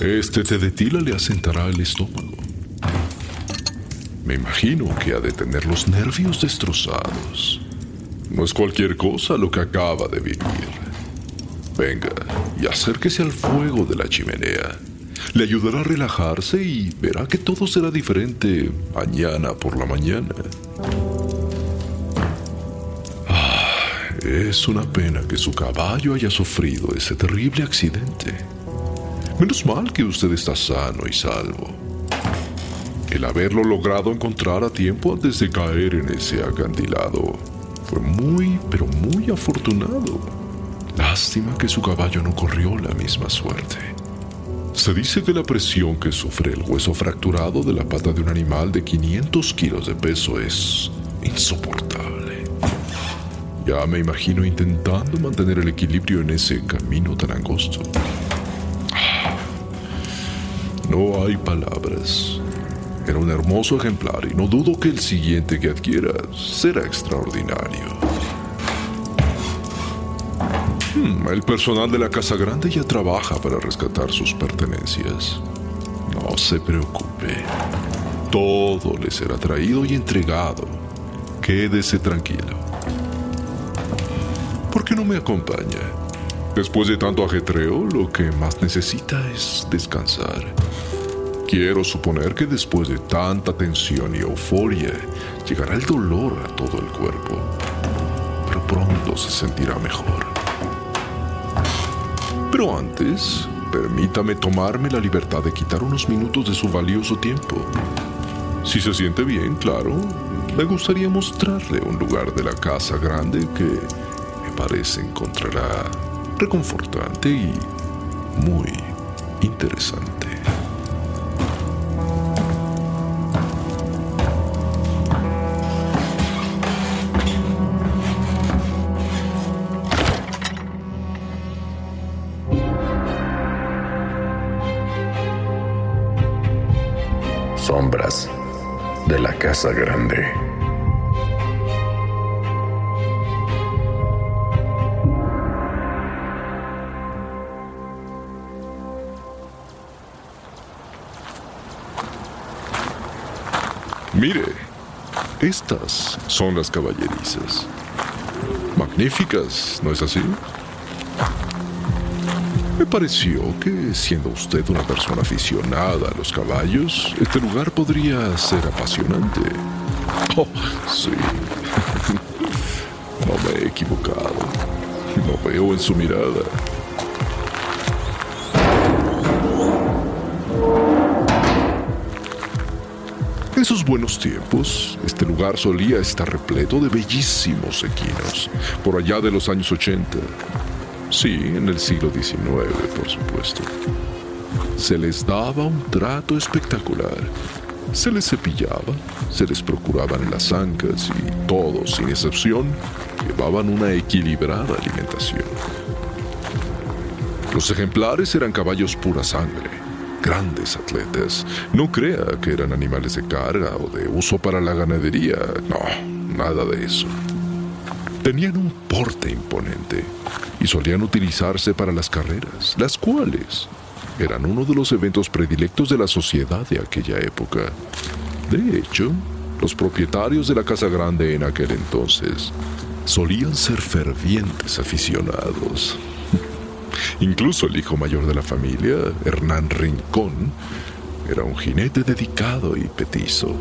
Este té de tila le asentará el estómago. Me imagino que ha de tener los nervios destrozados. No es cualquier cosa lo que acaba de vivir. Venga y acérquese al fuego de la chimenea. Le ayudará a relajarse y verá que todo será diferente mañana por la mañana. Ah, es una pena que su caballo haya sufrido ese terrible accidente. Menos mal que usted está sano y salvo. El haberlo logrado encontrar a tiempo antes de caer en ese acantilado fue muy, pero muy afortunado. Lástima que su caballo no corrió la misma suerte. Se dice que la presión que sufre el hueso fracturado de la pata de un animal de 500 kilos de peso es insoportable. Ya me imagino intentando mantener el equilibrio en ese camino tan angosto. No hay palabras. Era un hermoso ejemplar y no dudo que el siguiente que adquiera será extraordinario. Hmm, el personal de la Casa Grande ya trabaja para rescatar sus pertenencias. No se preocupe. Todo le será traído y entregado. Quédese tranquilo. ¿Por qué no me acompaña? Después de tanto ajetreo, lo que más necesita es descansar. Quiero suponer que después de tanta tensión y euforia, llegará el dolor a todo el cuerpo, pero pronto se sentirá mejor. Pero antes, permítame tomarme la libertad de quitar unos minutos de su valioso tiempo. Si se siente bien, claro, me gustaría mostrarle un lugar de la casa grande que me parece encontrará reconfortante y muy interesante. Sombras de la Casa Grande. Estas son las caballerizas. Magníficas, ¿no es así? Me pareció que, siendo usted una persona aficionada a los caballos, este lugar podría ser apasionante. Oh, sí. No me he equivocado. Lo veo en su mirada. Esos buenos tiempos, este lugar solía estar repleto de bellísimos equinos, por allá de los años 80. Sí, en el siglo XIX, por supuesto. Se les daba un trato espectacular. Se les cepillaba, se les procuraban las ancas y todos, sin excepción, llevaban una equilibrada alimentación. Los ejemplares eran caballos pura sangre, grandes atletas. No crea que eran animales de carga o de uso para la ganadería. No, nada de eso. Tenían un porte imponente y solían utilizarse para las carreras, las cuales eran uno de los eventos predilectos de la sociedad de aquella época. De hecho, Los propietarios de la Casa Grande en aquel entonces solían ser fervientes aficionados. Incluso el hijo mayor de la familia, Hernán Rincón, era un jinete dedicado y petizo,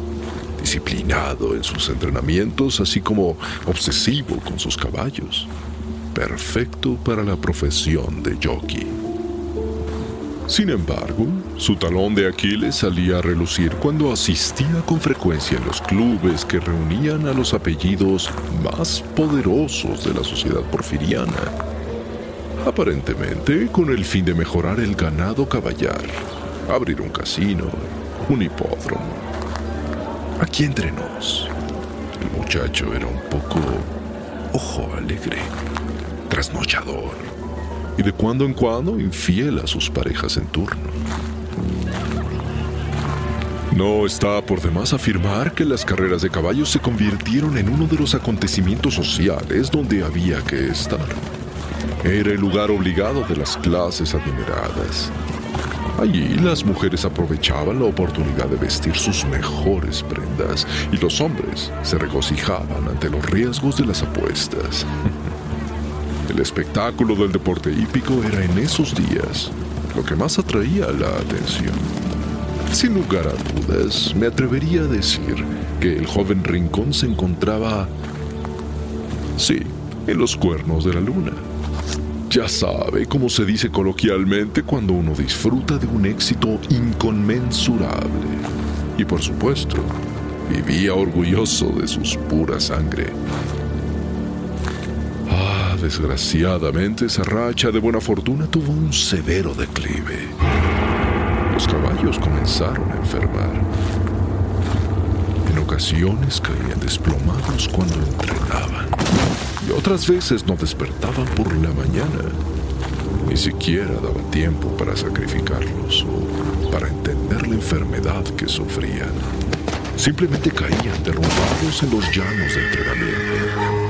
disciplinado en sus entrenamientos, así como obsesivo con sus caballos. Perfecto para la profesión de jockey. Sin embargo, su talón de Aquiles salía a relucir cuando asistía con frecuencia en los clubes que reunían a los apellidos más poderosos de la sociedad porfiriana, aparentemente con el fin de mejorar el ganado caballar, abrir un casino, un hipódromo. Aquí entre nos, el muchacho era un poco ojo alegre, trasnochador y de cuando en cuando infiel a sus parejas en turno. No está por demás afirmar que las carreras de caballos se convirtieron en uno de los acontecimientos sociales donde había que estar. Era el lugar obligado de las clases adineradas. Allí las mujeres aprovechaban la oportunidad de vestir sus mejores prendas y los hombres se regocijaban ante los riesgos de las apuestas. El espectáculo del deporte hípico era en esos días lo que más atraía la atención. Sin lugar a dudas, me atrevería a decir que el joven Rincón se encontraba, sí, en los cuernos de la luna. Ya sabe cómo se dice coloquialmente cuando uno disfruta de un éxito inconmensurable. Y por supuesto, vivía orgulloso de sus pura sangre desgraciadamente, esa racha de buena fortuna tuvo un severo declive. Los caballos comenzaron a enfermar. En ocasiones caían desplomados cuando entrenaban. Y otras veces no despertaban por la mañana. Ni siquiera daba tiempo para sacrificarlos o para entender la enfermedad que sufrían. Simplemente caían derrumbados en los llanos de entrenamiento.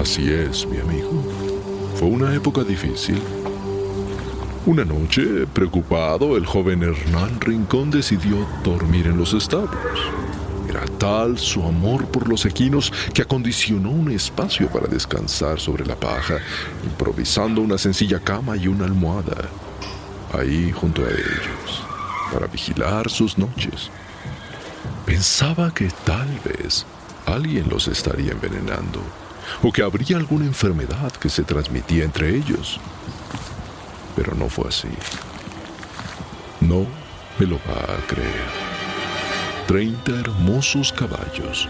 Así es, mi amigo. Fue una época difícil. Una noche, preocupado, el joven Hernán Rincón decidió dormir en los establos. Tal su amor por los equinos que acondicionó un espacio para descansar sobre la paja, improvisando una sencilla cama y una almohada, ahí junto a ellos, para vigilar sus noches. Pensaba que tal vez alguien los estaría envenenando o que habría alguna enfermedad que se transmitía entre ellos. Pero no fue así. No me lo va a creer. Treinta hermosos caballos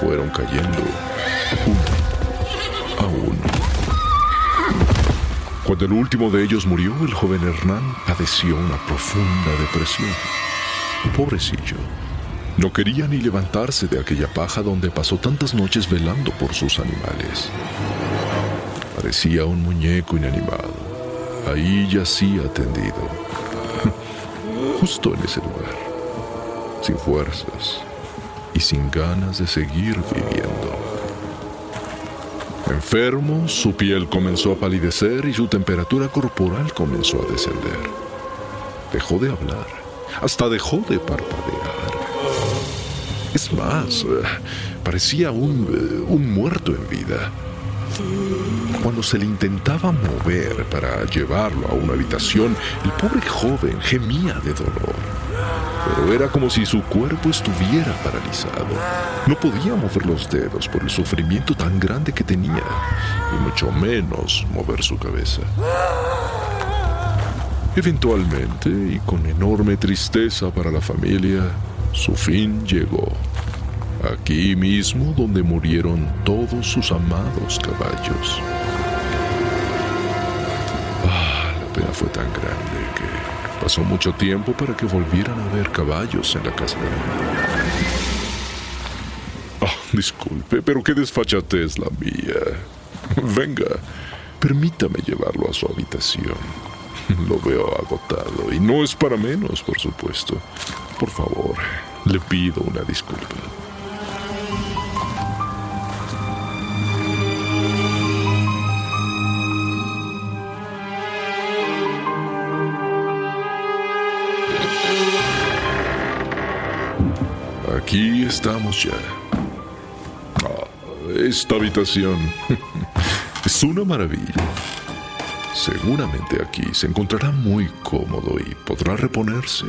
fueron cayendo uno a uno. Cuando el último de ellos murió, el joven Hernán padeció una profunda depresión. Pobrecillo. No quería ni levantarse de aquella paja donde pasó tantas noches velando por sus animales. Parecía un muñeco inanimado. Ahí yacía tendido. Justo en ese lugar. Sin fuerzas y sin ganas de seguir viviendo. Enfermo, su piel comenzó a palidecer y su temperatura corporal comenzó a descender. Dejó de hablar, hasta dejó de parpadear. Es más, eh, parecía un, eh, un muerto en vida. Cuando se le intentaba mover para llevarlo a una habitación, el pobre joven gemía de dolor. Pero era como si su cuerpo estuviera paralizado. No podía mover los dedos por el sufrimiento tan grande que tenía, y mucho menos mover su cabeza. Eventualmente, y con enorme tristeza para la familia, su fin llegó. Aquí mismo donde murieron todos sus amados caballos. Ah, la pena fue tan grande que pasó mucho tiempo para que volvieran a ver caballos en la casa de Ah, disculpe, pero qué desfachatez la mía. Venga, permítame llevarlo a su habitación. Lo veo agotado y no es para menos, por supuesto. Por favor, le pido una disculpa. Estamos ya. Ah, esta habitación es una maravilla. Seguramente aquí se encontrará muy cómodo y podrá reponerse.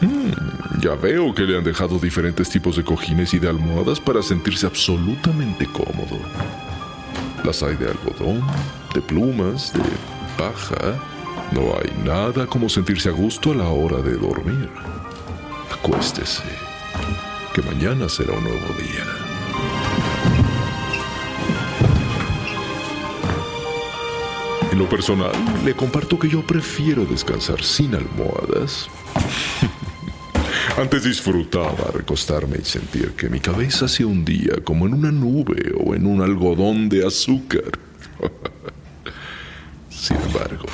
Mm, ya veo que le han dejado diferentes tipos de cojines y de almohadas para sentirse absolutamente cómodo. Las hay de algodón, de plumas, de paja. No hay nada como sentirse a gusto a la hora de dormir. Acuéstese, que mañana será un nuevo día. En lo personal, le comparto que yo prefiero descansar sin almohadas. Antes disfrutaba recostarme y sentir que mi cabeza se hundía como en una nube o en un algodón de azúcar. Sin embargo,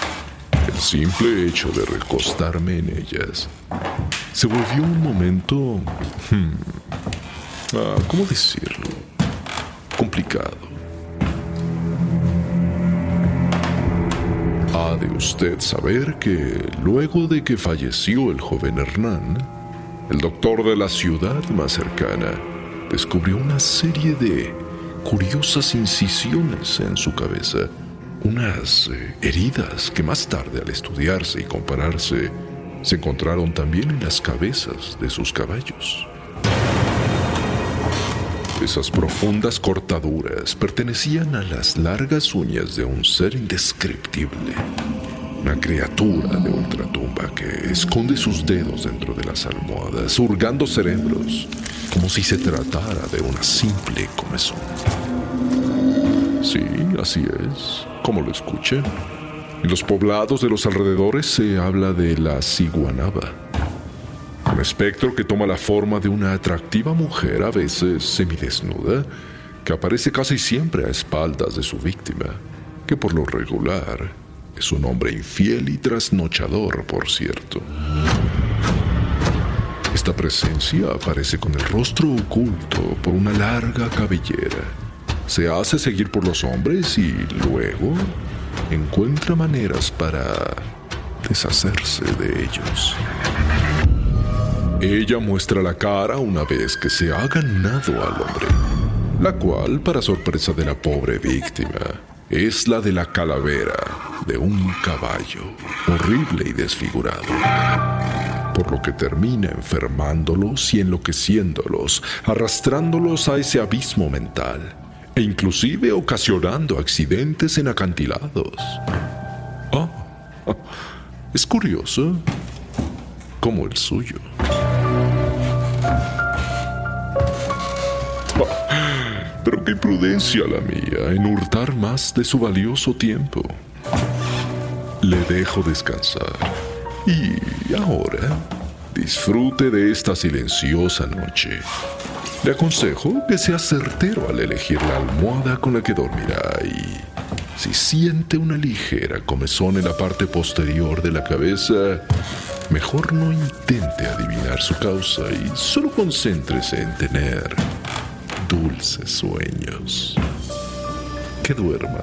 el simple hecho de recostarme en ellas se volvió un momento... Hmm, ah, ¿Cómo decirlo? Complicado. Ha de usted saber que luego de que falleció el joven Hernán, el doctor de la ciudad más cercana descubrió una serie de curiosas incisiones en su cabeza, unas eh, heridas que más tarde al estudiarse y compararse se encontraron también en las cabezas de sus caballos. Esas profundas cortaduras pertenecían a las largas uñas de un ser indescriptible, una criatura de ultratumba que esconde sus dedos dentro de las almohadas, hurgando cerebros, como si se tratara de una simple comezón. Sí, así es, como lo escuché. En los poblados de los alrededores se habla de la ciguanaba, un espectro que toma la forma de una atractiva mujer, a veces semidesnuda, que aparece casi siempre a espaldas de su víctima, que por lo regular es un hombre infiel y trasnochador, por cierto. Esta presencia aparece con el rostro oculto por una larga cabellera. Se hace seguir por los hombres y luego encuentra maneras para deshacerse de ellos. Ella muestra la cara una vez que se ha ganado al hombre, la cual, para sorpresa de la pobre víctima, es la de la calavera de un caballo, horrible y desfigurado, por lo que termina enfermándolos y enloqueciéndolos, arrastrándolos a ese abismo mental e inclusive ocasionando accidentes en acantilados. Ah, es curioso, como el suyo. Pero qué prudencia la mía en hurtar más de su valioso tiempo. Le dejo descansar. Y ahora, disfrute de esta silenciosa noche. Le aconsejo que sea certero al elegir la almohada con la que dormirá y si siente una ligera comezón en la parte posterior de la cabeza, mejor no intente adivinar su causa y solo concéntrese en tener dulces sueños. Que duerma